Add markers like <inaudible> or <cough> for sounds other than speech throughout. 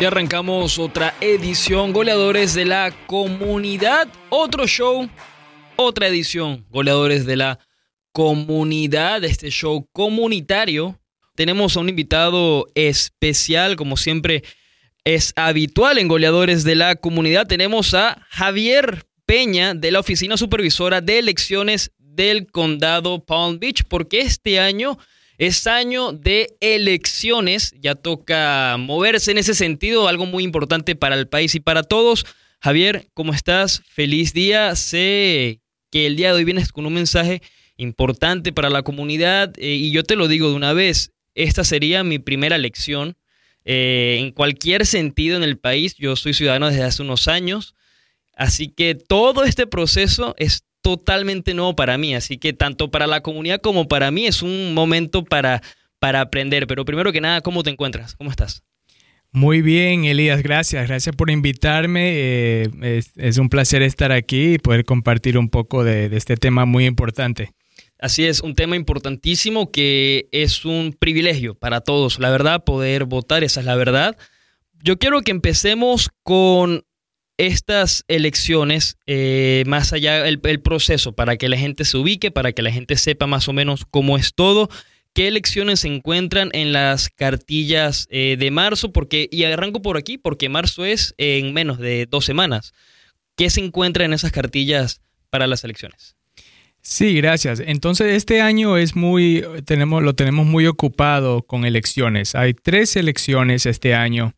Y arrancamos otra edición, goleadores de la comunidad. Otro show, otra edición, goleadores de la comunidad, este show comunitario. Tenemos a un invitado especial, como siempre es habitual en goleadores de la comunidad. Tenemos a Javier Peña de la Oficina Supervisora de Elecciones del Condado Palm Beach, porque este año es año de elecciones, ya toca moverse en ese sentido, algo muy importante para el país y para todos. Javier, ¿cómo estás? Feliz día. Sé que el día de hoy vienes con un mensaje importante para la comunidad eh, y yo te lo digo de una vez, esta sería mi primera elección eh, en cualquier sentido en el país. Yo soy ciudadano desde hace unos años, así que todo este proceso es totalmente nuevo para mí, así que tanto para la comunidad como para mí es un momento para, para aprender. Pero primero que nada, ¿cómo te encuentras? ¿Cómo estás? Muy bien, Elías, gracias. Gracias por invitarme. Eh, es, un placer estar aquí y poder compartir un poco de, de, este tema muy importante. Así es, un tema importantísimo que es un privilegio para todos, la verdad, poder votar, esa es la verdad. Yo quiero que empecemos con estas elecciones, eh, más allá del proceso, para que la gente se ubique, para que la gente sepa más o menos cómo es todo, qué elecciones se encuentran en las cartillas eh, de marzo, porque, y arranco por aquí, porque marzo es en menos de dos semanas. ¿Qué se encuentra en esas cartillas para las elecciones? Sí, gracias. Entonces este año es muy, tenemos, lo tenemos muy ocupado con elecciones. Hay tres elecciones este año.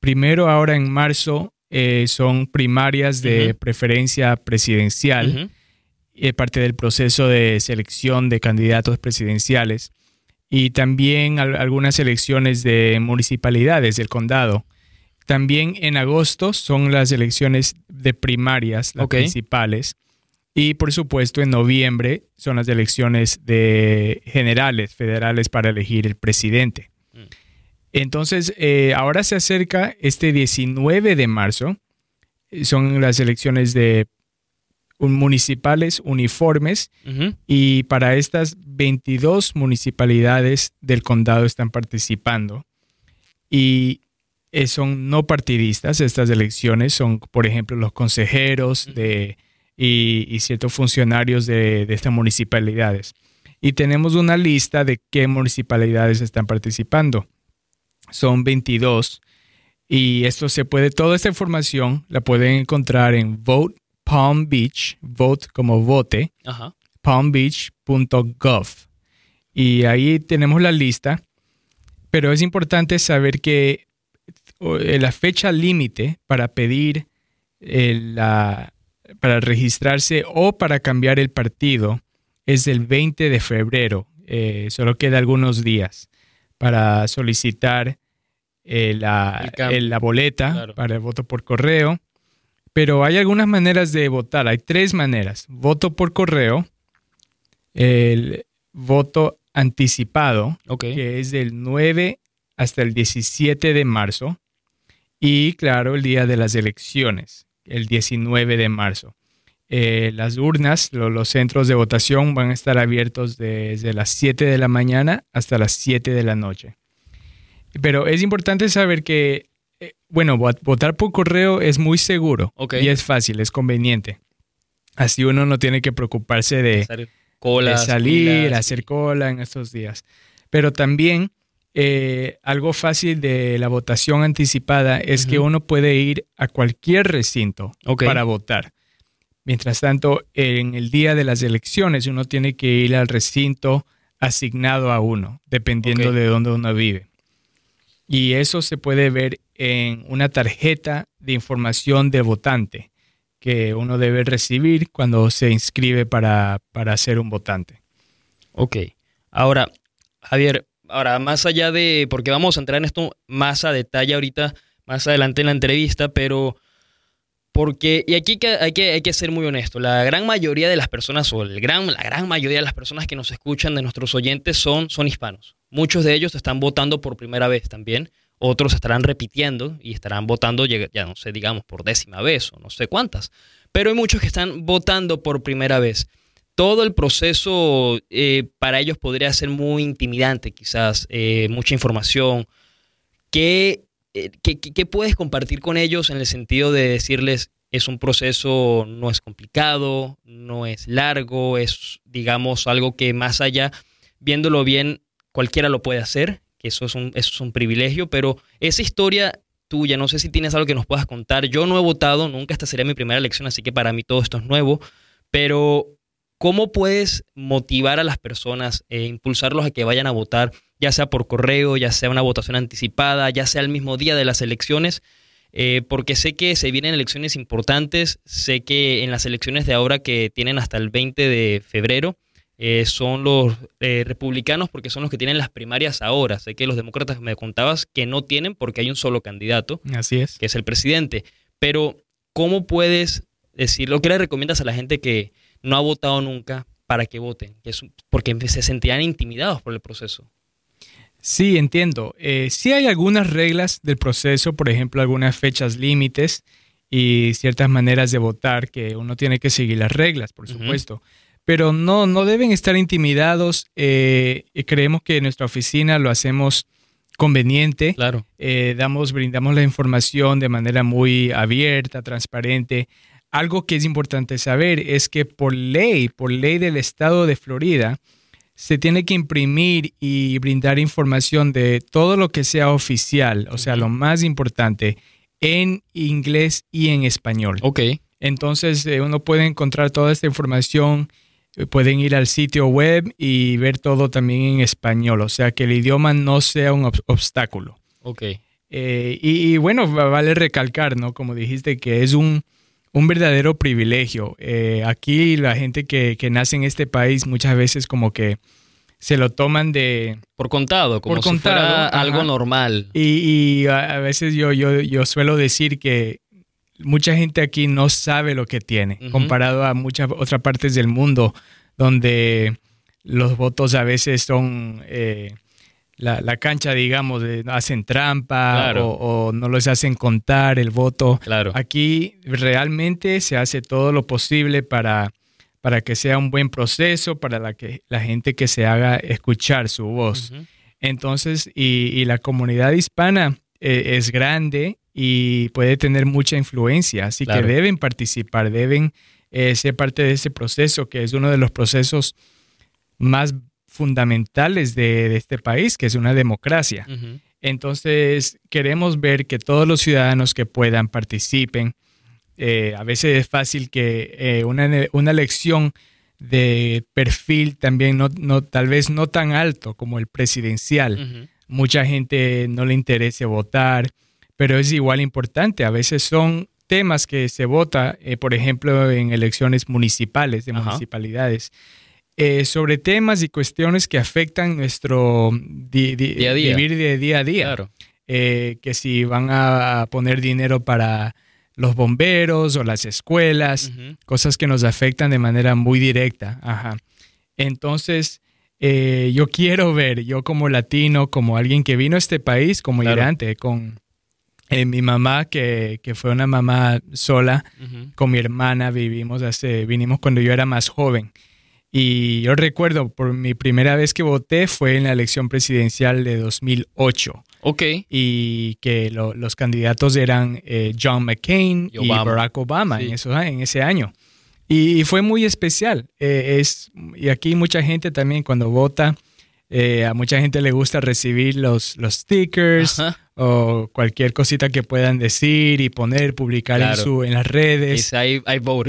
Primero ahora en marzo eh, son primarias de preferencia presidencial, uh parte del proceso de selección de candidatos presidenciales y también algunas elecciones de municipalidades del condado. También en agosto son las elecciones de primarias, las principales. Y por supuesto en noviembre son las elecciones de generales, federales para elegir el presidente. Entonces, eh, ahora se acerca este 19 de marzo, son las elecciones de municipales uniformes. Y para estas 22 municipalidades del condado están participando. Y eh, son no partidistas estas elecciones, son por ejemplo los consejeros de, y, ciertos funcionarios de, de estas municipalidades. Y tenemos una lista de qué municipalidades están participando son 22. Y esto se puede, toda esta información la pueden encontrar en Vote Palm Beach, vote como vote, palmbeach.gov. Y ahí tenemos la lista, pero es importante saber que eh, la fecha límite para pedir eh, la, para registrarse o para cambiar el partido es el 20 de febrero. Eh, solo queda algunos días para solicitar eh, la, la, boleta para el voto por correo. Pero hay algunas maneras de votar. Hay tres maneras. Voto por correo, el voto anticipado, que es del 9 hasta el 17 de marzo. Y claro, el día de las elecciones, el 19 de marzo. Eh, las urnas, los centros de votación van a estar abiertos desde las 7 de la mañana hasta las 7 de la noche. Pero es importante saber que, eh, bueno, votar por correo es muy seguro y es fácil, es conveniente. Así uno no tiene que preocuparse de, salir, hacer cola en estos días. Pero también eh, algo fácil de la votación anticipada es que uno puede ir a cualquier recinto para votar. Mientras tanto, en el día de las elecciones uno tiene que ir al recinto asignado a uno, dependiendo de dónde uno vive. Y eso se puede ver en una tarjeta de información de votante que uno debe recibir cuando se inscribe para, para ser un votante. Ok. Ahora, Javier, ahora más allá de, porque vamos a entrar en esto más a detalle ahorita, más adelante en la entrevista, pero porque, y aquí hay que, hay que ser muy honesto, la gran mayoría de las personas, o el gran, la gran mayoría de las personas que nos escuchan, de nuestros oyentes, son, son hispanos. Muchos de ellos están votando por primera vez también. Otros estarán repitiendo y estarán votando, ya no sé, digamos, por décima vez o no sé cuántas. Pero hay muchos que están votando por primera vez. Todo el proceso eh, para ellos podría ser muy intimidante, quizás, eh, mucha información. ¿Qué eh, ¿qué, puedes compartir con ellos en el sentido de decirles, es un proceso, no es complicado, no es largo, es, digamos, algo que más allá, viéndolo bien, cualquiera lo puede hacer, que eso es un, eso es un privilegio, pero esa historia tuya, no sé si tienes algo que nos puedas contar. Yo no he votado, nunca esta sería mi primera elección, así que para mí todo esto es nuevo, pero ¿cómo puedes motivar a las personas e impulsarlos a que vayan a votar? ya sea por correo, ya sea una votación anticipada, ya sea el mismo día de las elecciones, eh, porque sé que se vienen elecciones importantes, sé que en las elecciones de ahora que tienen hasta el 20 de febrero, eh, son los eh, republicanos porque son los que tienen las primarias ahora. Sé que los demócratas me contabas que no tienen porque hay un solo candidato. Así es. Que es el presidente. Pero, ¿cómo puedes decirlo? ¿Qué le recomiendas a la gente que no ha votado nunca para que voten? Que porque se sentían intimidados por el proceso. Sí, entiendo. Eh, sí hay algunas reglas del proceso, por ejemplo, algunas fechas límites y ciertas maneras de votar que uno tiene que seguir las reglas, por supuesto. Pero no, no deben estar intimidados. Eh, creemos que en nuestra oficina lo hacemos conveniente. Claro. Eh, damos, brindamos la información de manera muy abierta, transparente. Algo que es importante saber es que por ley, por ley del estado de Florida, se tiene que imprimir y brindar información de todo lo que sea oficial, o sea, lo más importante, en inglés y en español. Ok. Entonces, eh, uno puede encontrar toda esta información, eh, pueden ir al sitio web y ver todo también en español, o sea, que el idioma no sea un obstáculo. Ok. Eh, y, bueno, vale recalcar, ¿no? Como dijiste, que es un, un verdadero privilegio. Eh, aquí la gente que, nace en este país muchas veces como que se lo toman de... Por contado, como si fuera algo normal. Y, a, veces yo, yo, yo suelo decir que mucha gente aquí no sabe lo que tiene, comparado a muchas otras partes del mundo donde los votos a veces son... Eh, la, cancha, digamos, de, hacen trampa o, no les hacen contar el voto. Claro. Aquí realmente se hace todo lo posible para, para que sea un buen proceso, para la, que, la gente que se haga escuchar su voz. Entonces, y, la comunidad hispana eh, es grande y puede tener mucha influencia, así que deben participar, deben eh, ser parte de ese proceso, que es uno de los procesos más fundamentales de, este país, que es una democracia. Entonces, queremos ver que todos los ciudadanos que puedan participen. Eh, a veces es fácil que eh, una, una, elección de perfil también no, no, tal vez no tan alto como el presidencial. Mucha gente no le interesa votar, pero es igual importante. A veces son temas que se vota, eh, por ejemplo, en elecciones municipales, de municipalidades. Eh, sobre temas y cuestiones que afectan nuestro vivir de día a día. Eh, que si van a poner dinero para los bomberos o las escuelas, cosas que nos afectan de manera muy directa. Ajá. Entonces, eh, yo quiero ver, yo como latino, como alguien que vino a este país como migrante, con mi mamá, que, fue una mamá sola, con mi hermana, vivimos hace, vinimos cuando yo era más joven. Y yo recuerdo, por mi primera vez que voté fue en la elección presidencial de 2008. Ok. Y que los candidatos eran eh, John McCain y, Barack Obama en, en ese año. Y, fue muy especial. Eh, es, y aquí mucha gente también cuando vota eh, a mucha gente le gusta recibir los, los stickers o cualquier cosita que puedan decir y poner, publicar en, su, en las redes. Dice,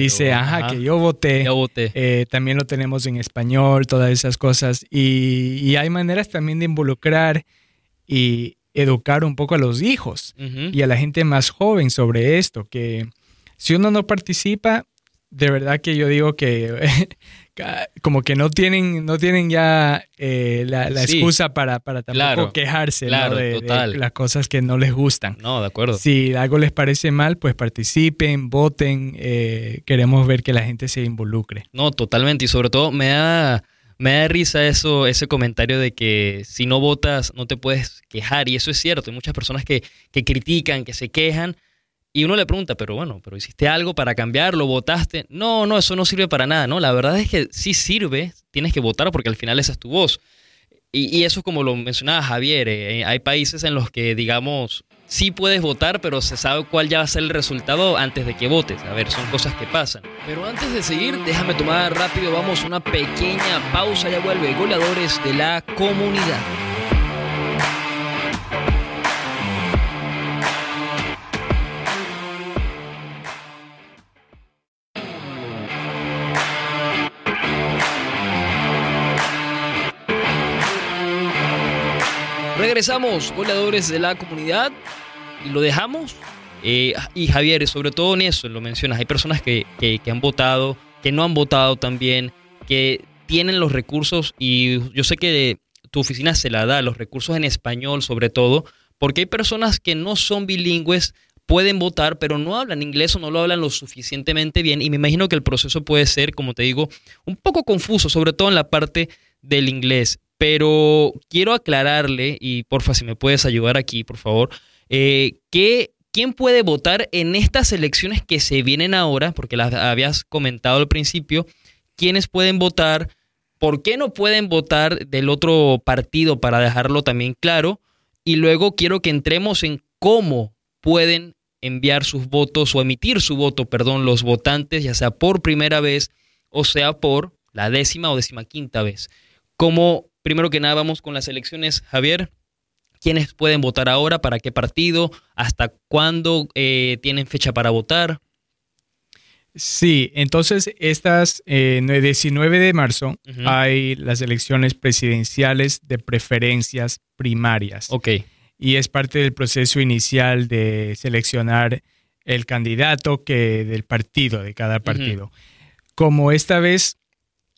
Dice, ajá, que yo voté. Yo voté. Eh, también lo tenemos en español, todas esas cosas. Y, hay maneras también de involucrar y educar un poco a los hijos y a la gente más joven sobre esto, que si uno no participa, de verdad que yo digo que <laughs> como que no tienen, no tienen ya eh, la, excusa para, para tampoco quejarse de, las cosas que no les gustan. No, de acuerdo. Si algo les parece mal, pues participen, voten. Eh, queremos ver que la gente se involucre. No, totalmente. Y sobre todo me da, me da risa eso, ese comentario de que si no votas no te puedes quejar. Y eso es cierto. Hay muchas personas que, que critican, que se quejan y uno le pregunta, pero bueno, pero hiciste algo para cambiarlo, votaste. No, no, eso no sirve para nada, ¿no? La verdad es que sí sirve, tienes que votar porque al final esa es tu voz. Y, eso es como lo mencionaba Javier, eh, hay países en los que, digamos, sí puedes votar, pero se sabe cuál ya va a ser el resultado antes de que votes. A ver, son cosas que pasan. Pero antes de seguir, déjame tomar rápido, vamos una pequeña pausa, ya vuelve goleadores de la comunidad. Regresamos, goleadores de la comunidad, y lo dejamos. Eh, y Javier, sobre todo en eso, lo mencionas, hay personas que, que, han votado, que no han votado también, que tienen los recursos y yo sé que tu oficina se la da, los recursos en español sobre todo, porque hay personas que no son bilingües, pueden votar, pero no hablan inglés o no lo hablan lo suficientemente bien y me imagino que el proceso puede ser, como te digo, un poco confuso, sobre todo en la parte del inglés. Pero quiero aclararle, y porfa, si me puedes ayudar aquí, por favor, eh, que quién puede votar en estas elecciones que se vienen ahora, porque las habías comentado al principio, quiénes pueden votar, por qué no pueden votar del otro partido para dejarlo también claro, y luego quiero que entremos en cómo pueden enviar sus votos o emitir su voto, perdón, los votantes, ya sea por primera vez o sea por la décima o décima quinta vez. ¿Cómo Primero que nada, vamos con las elecciones, Javier. ¿Quiénes pueden votar ahora? ¿Para qué partido? ¿Hasta cuándo eh, tienen fecha para votar? Sí, entonces estas 19 eh, de marzo hay las elecciones presidenciales de preferencias primarias. Ok. Y es parte del proceso inicial de seleccionar el candidato que del partido, de cada partido. Como esta vez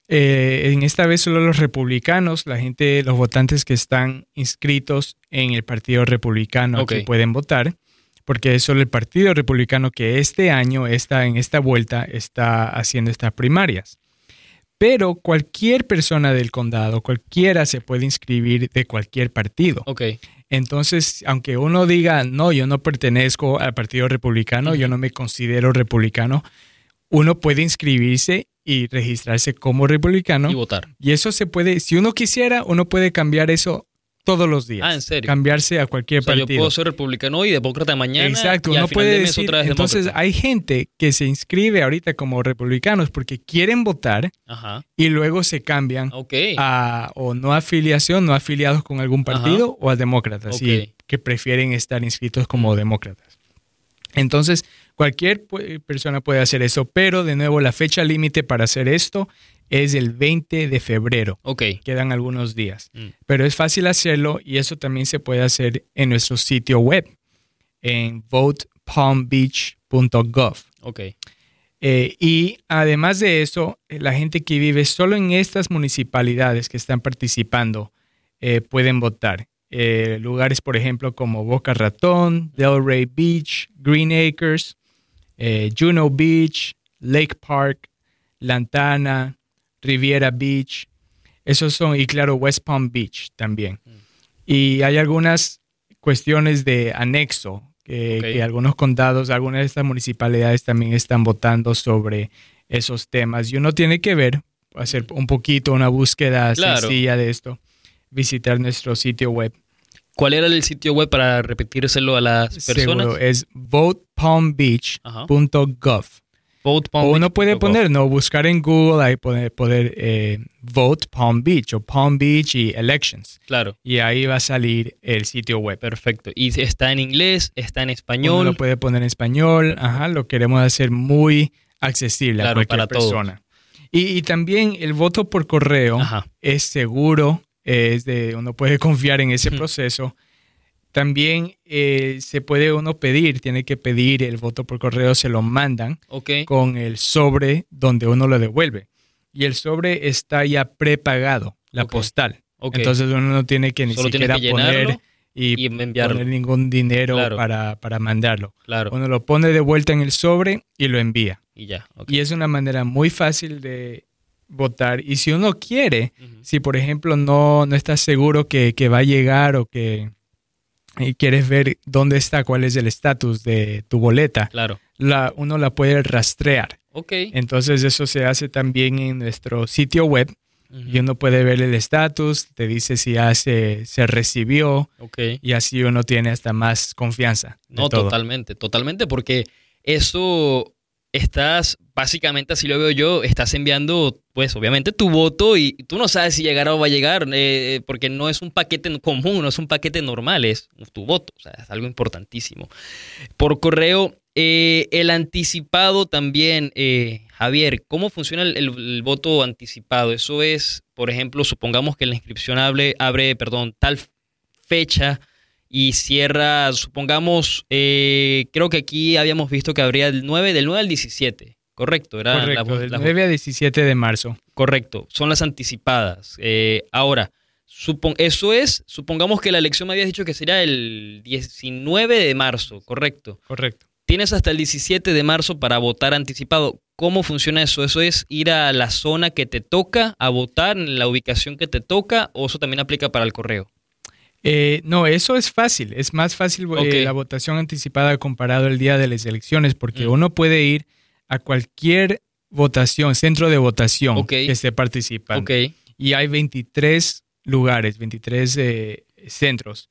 eh, en esta vez solo los republicanos, la gente, los votantes que están inscritos en el Partido Republicano que pueden votar, porque es solo el Partido Republicano que este año, está en esta vuelta, está haciendo estas primarias. Pero cualquier persona del condado, cualquiera se puede inscribir de cualquier partido. Entonces, aunque uno diga, no, yo no pertenezco al Partido Republicano, yo no me considero republicano, uno puede inscribirse y registrarse como republicano. Y votar. Y eso se puede, si uno quisiera, uno puede cambiar eso todos los días. Ah, ¿en serio? Cambiarse a cualquier o sea, partido. Yo puedo ser republicano hoy y demócrata mañana. Exacto, uno puede decir, otra vez entonces hay gente que se inscribe ahorita como republicanos porque quieren votar y luego se cambian a o no afiliación, no afiliados con algún partido o a demócratas y que prefieren estar inscritos como demócratas. Entonces, Cualquier persona puede hacer eso, pero de nuevo la fecha límite para hacer esto es el 20 de febrero. Ok. Quedan algunos días. Mm. Pero es fácil hacerlo y eso también se puede hacer en nuestro sitio web, en votepalmbeach.gov. Ok. Eh, y además de eso, la gente que vive solo en estas municipalidades que están participando eh, pueden votar. Eh, lugares, por ejemplo, como Boca Ratón, Delray Beach, Green Acres, eh, Juno Beach, Lake Park, Lantana, Riviera Beach. Esos son, y claro, West Palm Beach también. Mm. Y hay algunas cuestiones de anexo, que, algunos condados, algunas de estas municipalidades también están votando sobre esos temas. Y uno tiene que ver, hacer un poquito una búsqueda sencilla de esto, visitar nuestro sitio web ¿Cuál era el sitio web para repetírselo a las personas? Seguro, es votepalmbeach.gov. o uno puede poner, no, buscar en Google, ahí poder, poder eh, Vote Palm Beach o Palm Beach y Elections. Claro. Y ahí va a salir el sitio web. Perfecto. Y está en inglés, está en español. Uno lo puede poner en español, ajá, lo queremos hacer muy accesible a cualquier persona. Y, también el voto por correo es seguro es de, uno puede <laughs> confiar en ese proceso. También eh, se puede uno pedir, tiene que pedir el voto por correo, se lo mandan con el sobre donde uno lo devuelve. Y el sobre está ya prepagado, la postal. Entonces uno no tiene que ni siquiera poner y, poner ningún dinero para, para, mandarlo. Claro. Uno lo pone de vuelta en el sobre y lo envía. Y ya. Y es una manera muy fácil de votar. Y si uno quiere, si por ejemplo no, no estás seguro que, va a llegar o que y quieres ver dónde está, cuál es el estatus de tu boleta, claro. la, uno la puede rastrear. Ok. Entonces eso se hace también en nuestro sitio web y uno puede ver el estatus, te dice si ya se, recibió y así uno tiene hasta más confianza. No, totalmente, totalmente, porque eso estás, básicamente así lo veo yo, estás enviando, pues obviamente tu voto y tú no sabes si llegará o va a llegar, eh, porque no es un paquete común, no es un paquete normal, es tu voto, o sea, es algo importantísimo. Por correo, eh, el anticipado también, eh, Javier, ¿cómo funciona el, voto anticipado? Eso es, por ejemplo, supongamos que la inscripción abre, abre perdón, tal fecha y cierra, supongamos, eh, creo que aquí habíamos visto que habría el 9, del 9 al 17, correcto, era correcto, del 9 al 17 de marzo. Correcto, son las anticipadas. ahora, eso es, supongamos que la elección me habías dicho que sería el 19 de marzo, correcto. Correcto. Tienes hasta el 17 de marzo para votar anticipado. ¿Cómo funciona eso? ¿Eso es ir a la zona que te toca a votar, en la ubicación que te toca, o eso también aplica para el correo? Eh, no, eso es fácil. Es más fácil eh, la votación anticipada comparado al día de las elecciones, porque mm. uno puede ir a cualquier votación, centro de votación que esté participando. Y hay 23 lugares, 23 eh, centros.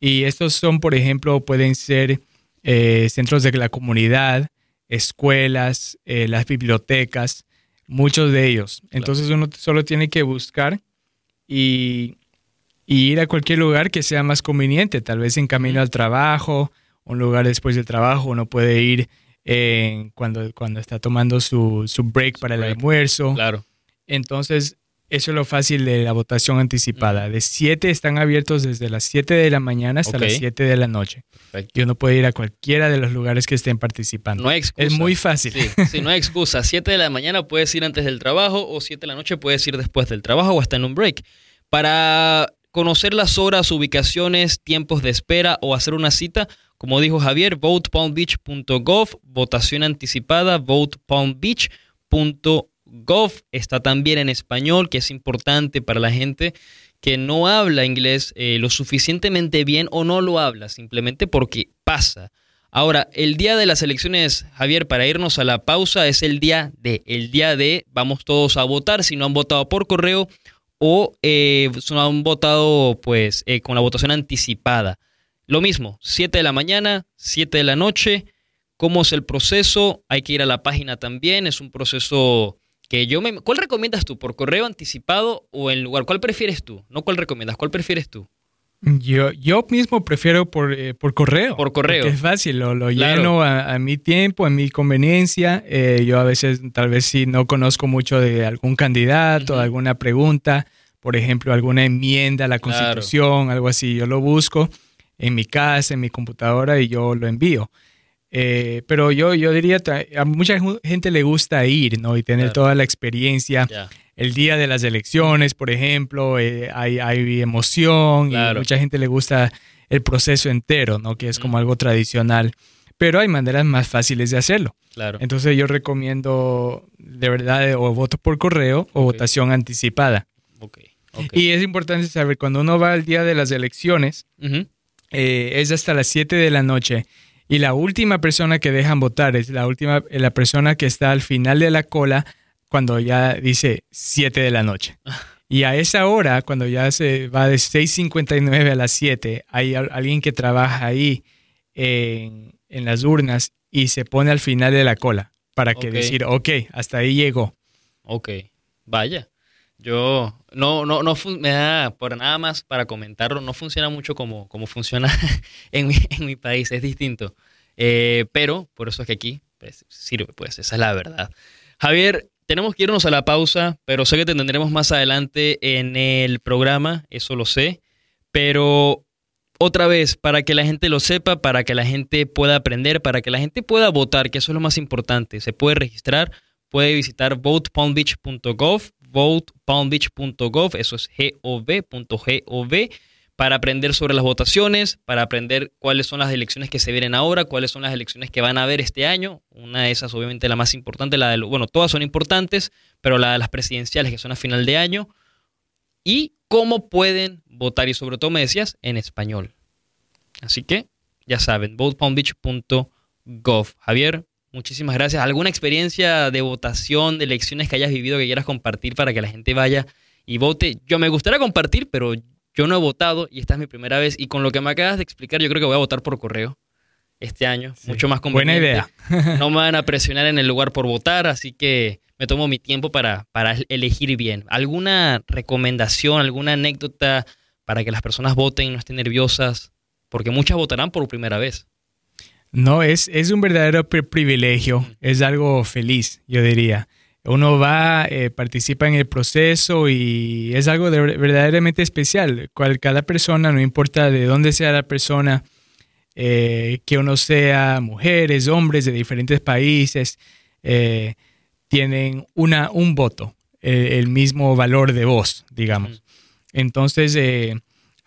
Y estos son, por ejemplo, pueden ser eh, centros de la comunidad, escuelas, las bibliotecas, muchos de ellos. Entonces uno solo tiene que buscar y, ir a cualquier lugar que sea más conveniente, tal vez en camino al trabajo, un lugar después del trabajo, uno puede ir cuando, cuando está tomando su, su break para el almuerzo. Claro. Entonces, eso es lo fácil de la votación anticipada. De 7 están abiertos desde las 7 de la mañana hasta las 7 de la noche. Y uno puede ir a cualquiera de los lugares que estén participando. No hay excusa. Es muy fácil. Sí, no hay excusa. 7 de la mañana puedes ir antes del trabajo o 7 de la noche puedes ir después del trabajo o hasta en un break. Para conocer las horas, ubicaciones, tiempos de espera o hacer una cita, como dijo Javier, votepalmbeach.gov, votación anticipada, votepalmbeach.gov Gov. Está también en español, que es importante para la gente que no habla inglés eh, lo suficientemente bien o no lo habla, simplemente porque pasa. Ahora, el día de las elecciones, Javier, para irnos a la pausa, es el día de, el día de, vamos todos a votar, si no han votado por correo o eh, han votado pues eh, con la votación anticipada. Lo mismo, 7 de la mañana, 7 de la noche, ¿cómo es el proceso? Hay que ir a la página también, es un proceso que yo me... ¿Cuál recomiendas tú? ¿Por correo anticipado o en lugar? ¿Cuál prefieres tú? No cuál recomiendas, ¿cuál prefieres tú? Yo, yo mismo prefiero por, eh, por correo. Por correo. es fácil, lo, lo lleno a, mi tiempo, a mi conveniencia. Eh, yo a veces, tal vez si no conozco mucho de algún candidato, alguna pregunta, por ejemplo, alguna enmienda a la Constitución, algo así, yo lo busco en mi casa, en mi computadora y yo lo envío. Eh, pero yo, yo diría, a mucha gente le gusta ir, ¿no? Y tener toda la experiencia. El día de las elecciones, por ejemplo, eh, hay, hay, emoción y mucha gente le gusta el proceso entero, ¿no? Que es como algo tradicional. Pero hay maneras más fáciles de hacerlo. Claro. Entonces yo recomiendo de verdad o voto por correo o votación anticipada. Okay. Y es importante saber, cuando uno va al día de las elecciones, eh, es hasta las 7 de la noche y la última persona que dejan votar es la última, la persona que está al final de la cola cuando ya dice 7 de la noche. <laughs> Y a esa hora, cuando ya se va de 6.59 a las 7, hay alguien que trabaja ahí en, las urnas y se pone al final de la cola para que decir, ok, hasta ahí llegó. Ok, vaya. Yo no, no, no me da por nada más para comentarlo, no funciona mucho como, como funciona <laughs> en mi, en mi país, es distinto. Eh, pero por eso es que aquí pues, sirve, pues, esa es la verdad. Javier, tenemos que irnos a la pausa, pero sé que te tendremos más adelante en el programa, eso lo sé. Pero otra vez, para que la gente lo sepa, para que la gente pueda aprender, para que la gente pueda votar, que eso es lo más importante, se puede registrar, puede visitar votepalmbeach.gov votepalmbeach.gov, eso es gov.gov, para aprender sobre las votaciones, para aprender cuáles son las elecciones que se vienen ahora, cuáles son las elecciones que van a haber este año. Una de esas, obviamente, la más importante, la de, bueno, todas son importantes, pero la de las presidenciales que son a final de año. Y cómo pueden votar, y sobre todo me decías, en español. Así que, ya saben, votepalmbeach.gov. Javier, Muchísimas gracias. ¿Alguna experiencia de votación, de elecciones que hayas vivido que quieras compartir para que la gente vaya y vote. Yo me gustaría compartir, pero yo no he votado y esta es mi primera vez. Y con lo que me acabas de explicar, yo creo que voy a votar por correo este año. Mucho más conveniente. Buena idea. <laughs> no me van a presionar en el lugar por votar, así que me tomo mi tiempo para, para elegir bien. ¿Alguna recomendación, alguna anécdota para que las personas voten y no estén nerviosas? Porque muchas votarán por primera vez. No, es, es un verdadero privilegio, es algo feliz, yo diría. Uno va, eh, participa en el proceso y es algo verdaderamente especial. Cual, cada persona, no importa de dónde sea la persona, eh, que uno sea mujeres, hombres de diferentes países, eh, tienen una, un voto, el mismo valor de voz, digamos. Entonces,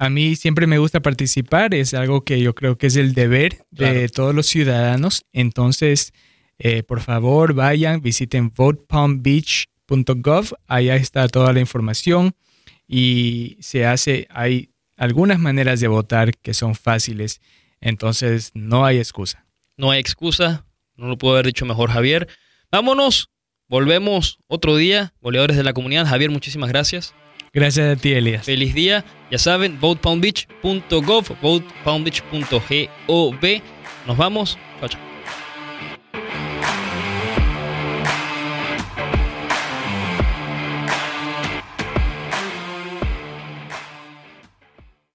a mí siempre me gusta participar, es algo que yo creo que es el deber de todos los ciudadanos. Entonces, eh, por favor, vayan, visiten votepalmbeach.gov, allá está toda la información y se hace, hay algunas maneras de votar que son fáciles, entonces no hay excusa. No hay excusa, no lo puedo haber dicho mejor Javier. Vámonos, volvemos otro día, goleadores de la comunidad. Javier, muchísimas gracias. Gracias a ti, Elias. Feliz día. Ya saben, votepalmbeach.gov, votepalmbeach.gov. Nos vamos. Chao, chao.